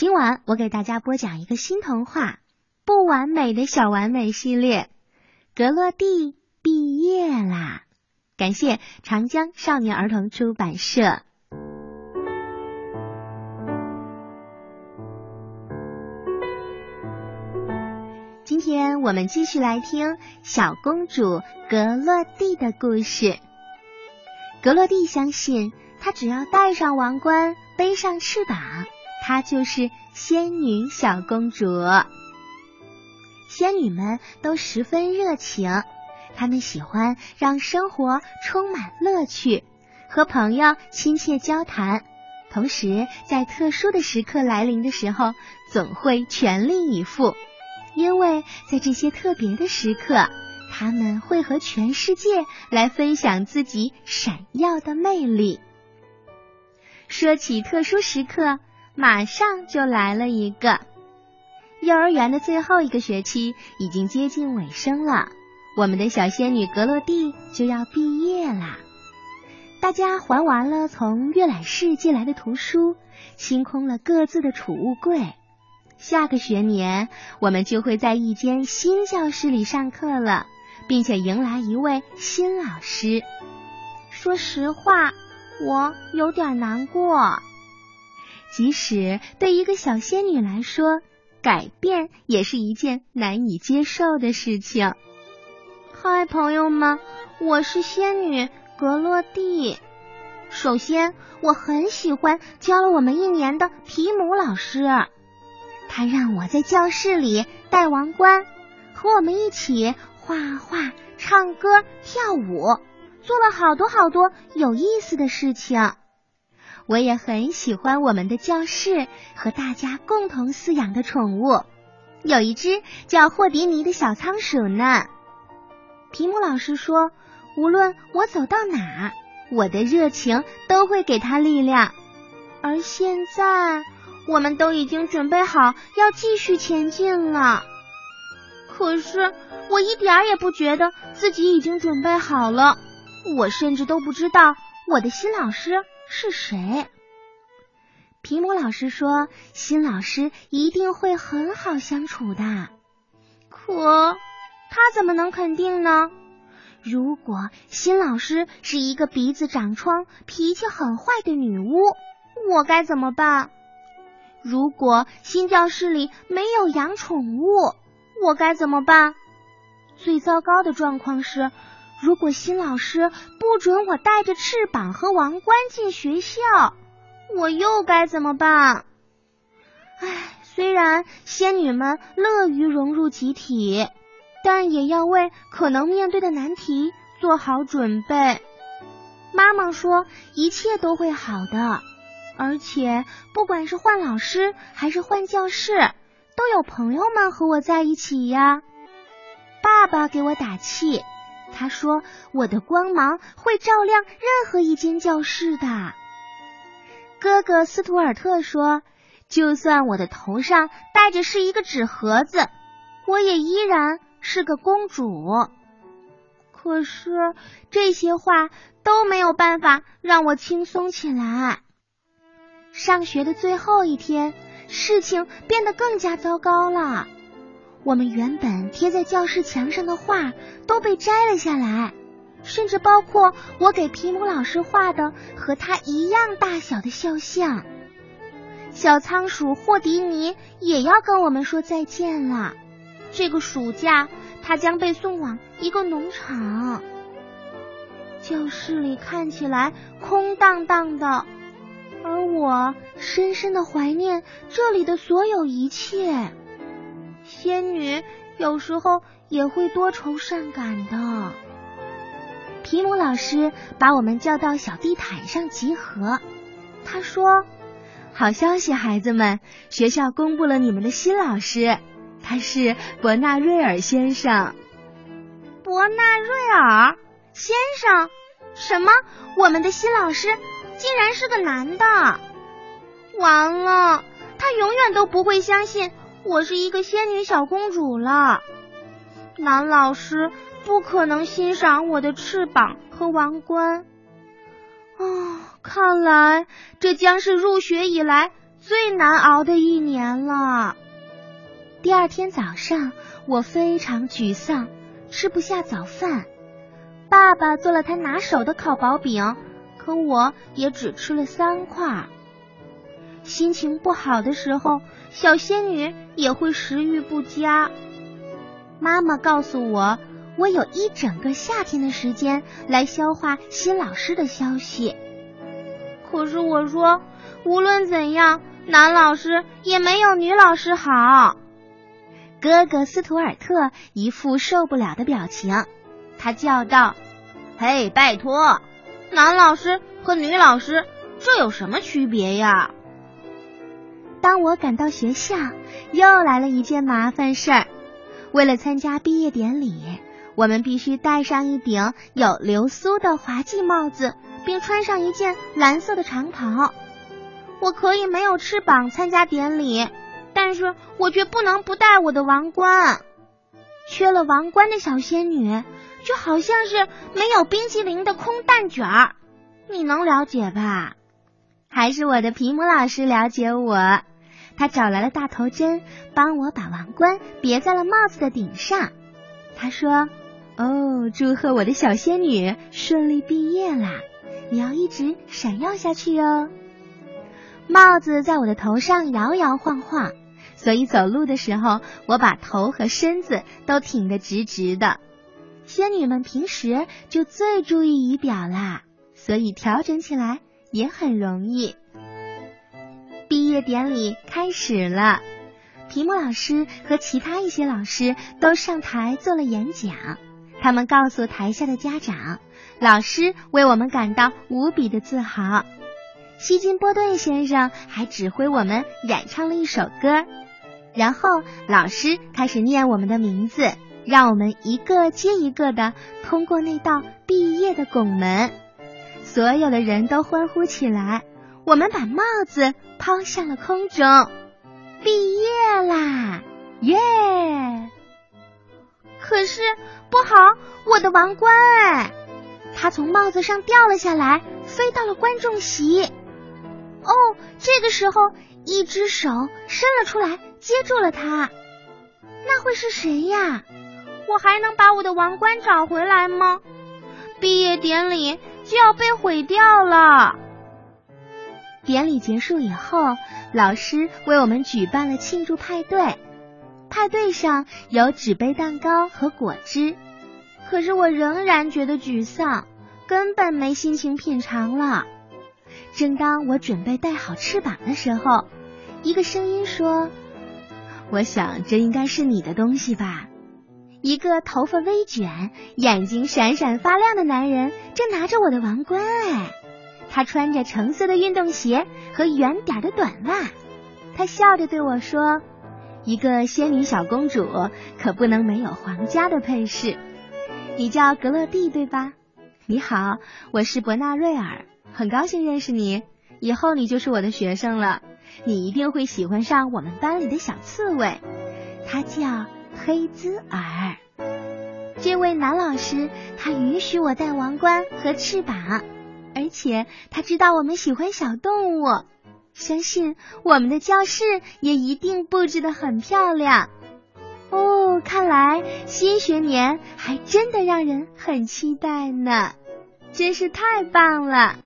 今晚我给大家播讲一个新童话《不完美的小完美》系列，格洛蒂毕业啦！感谢长江少年儿童出版社。今天我们继续来听小公主格洛蒂的故事。格洛蒂相信，她只要戴上王冠，背上翅膀。她就是仙女小公主。仙女们都十分热情，她们喜欢让生活充满乐趣，和朋友亲切交谈，同时在特殊的时刻来临的时候，总会全力以赴，因为在这些特别的时刻，他们会和全世界来分享自己闪耀的魅力。说起特殊时刻。马上就来了一个，幼儿园的最后一个学期已经接近尾声了，我们的小仙女格洛蒂就要毕业啦。大家还完了从阅览室借来的图书，清空了各自的储物柜。下个学年，我们就会在一间新教室里上课了，并且迎来一位新老师。说实话，我有点难过。即使对一个小仙女来说，改变也是一件难以接受的事情。嗨，朋友们，我是仙女格洛蒂。首先，我很喜欢教了我们一年的皮姆老师，他让我在教室里戴王冠，和我们一起画画、唱歌、跳舞，做了好多好多有意思的事情。我也很喜欢我们的教室和大家共同饲养的宠物，有一只叫霍迪尼的小仓鼠呢。皮姆老师说，无论我走到哪，我的热情都会给它力量。而现在，我们都已经准备好要继续前进了。可是，我一点儿也不觉得自己已经准备好了。我甚至都不知道我的新老师。是谁？皮姆老师说，新老师一定会很好相处的。可他怎么能肯定呢？如果新老师是一个鼻子长疮、脾气很坏的女巫，我该怎么办？如果新教室里没有养宠物，我该怎么办？最糟糕的状况是。如果新老师不准我带着翅膀和王冠进学校，我又该怎么办？唉，虽然仙女们乐于融入集体，但也要为可能面对的难题做好准备。妈妈说一切都会好的，而且不管是换老师还是换教室，都有朋友们和我在一起呀。爸爸给我打气。他说：“我的光芒会照亮任何一间教室的。”哥哥斯图尔特说：“就算我的头上戴着是一个纸盒子，我也依然是个公主。”可是这些话都没有办法让我轻松起来。上学的最后一天，事情变得更加糟糕了。我们原本贴在教室墙上的画都被摘了下来，甚至包括我给皮姆老师画的和他一样大小的肖像。小仓鼠霍迪尼也要跟我们说再见了。这个暑假，他将被送往一个农场。教室里看起来空荡荡的，而我深深的怀念这里的所有一切。仙女有时候也会多愁善感的。皮姆老师把我们叫到小地毯上集合。他说：“好消息，孩子们，学校公布了你们的新老师，他是伯纳瑞尔先生。”伯纳瑞尔先生？什么？我们的新老师竟然是个男的？完了，他永远都不会相信。我是一个仙女小公主了，男老师不可能欣赏我的翅膀和王冠。哦，看来这将是入学以来最难熬的一年了。第二天早上，我非常沮丧，吃不下早饭。爸爸做了他拿手的烤薄饼，可我也只吃了三块。心情不好的时候，小仙女也会食欲不佳。妈妈告诉我，我有一整个夏天的时间来消化新老师的消息。可是我说，无论怎样，男老师也没有女老师好。哥哥斯图尔特一副受不了的表情，他叫道：“嘿，拜托，男老师和女老师这有什么区别呀？”当我赶到学校，又来了一件麻烦事儿。为了参加毕业典礼，我们必须戴上一顶有流苏的滑稽帽子，并穿上一件蓝色的长袍。我可以没有翅膀参加典礼。但是我却不能不戴我的王冠，缺了王冠的小仙女就好像是没有冰淇淋的空蛋卷儿，你能了解吧？还是我的皮姆老师了解我，他找来了大头针，帮我把王冠别在了帽子的顶上。他说：“哦，祝贺我的小仙女顺利毕业啦！你要一直闪耀下去哦。”帽子在我的头上摇摇晃晃。所以走路的时候，我把头和身子都挺得直直的。仙女们平时就最注意仪表啦，所以调整起来也很容易。毕业典礼开始了，皮姆老师和其他一些老师都上台做了演讲，他们告诉台下的家长，老师为我们感到无比的自豪。希金波顿先生还指挥我们演唱了一首歌。然后老师开始念我们的名字，让我们一个接一个的通过那道毕业的拱门。所有的人都欢呼起来，我们把帽子抛向了空中，毕业啦，耶！可是不好，我的王冠哎，它从帽子上掉了下来，飞到了观众席。哦，这个时候，一只手伸了出来。接住了他，那会是谁呀？我还能把我的王冠找回来吗？毕业典礼就要被毁掉了。典礼结束以后，老师为我们举办了庆祝派对，派对上有纸杯蛋糕和果汁。可是我仍然觉得沮丧，根本没心情品尝了。正当我准备带好翅膀的时候，一个声音说。我想这应该是你的东西吧。一个头发微卷、眼睛闪闪发亮的男人正拿着我的王冠。哎，他穿着橙色的运动鞋和圆点的短袜。他笑着对我说：“一个仙女小公主可不能没有皇家的配饰。你叫格勒蒂对吧？你好，我是伯纳瑞尔，很高兴认识你。以后你就是我的学生了。”你一定会喜欢上我们班里的小刺猬，他叫黑兹尔。这位男老师，他允许我戴王冠和翅膀，而且他知道我们喜欢小动物，相信我们的教室也一定布置的很漂亮。哦，看来新学年还真的让人很期待呢，真是太棒了。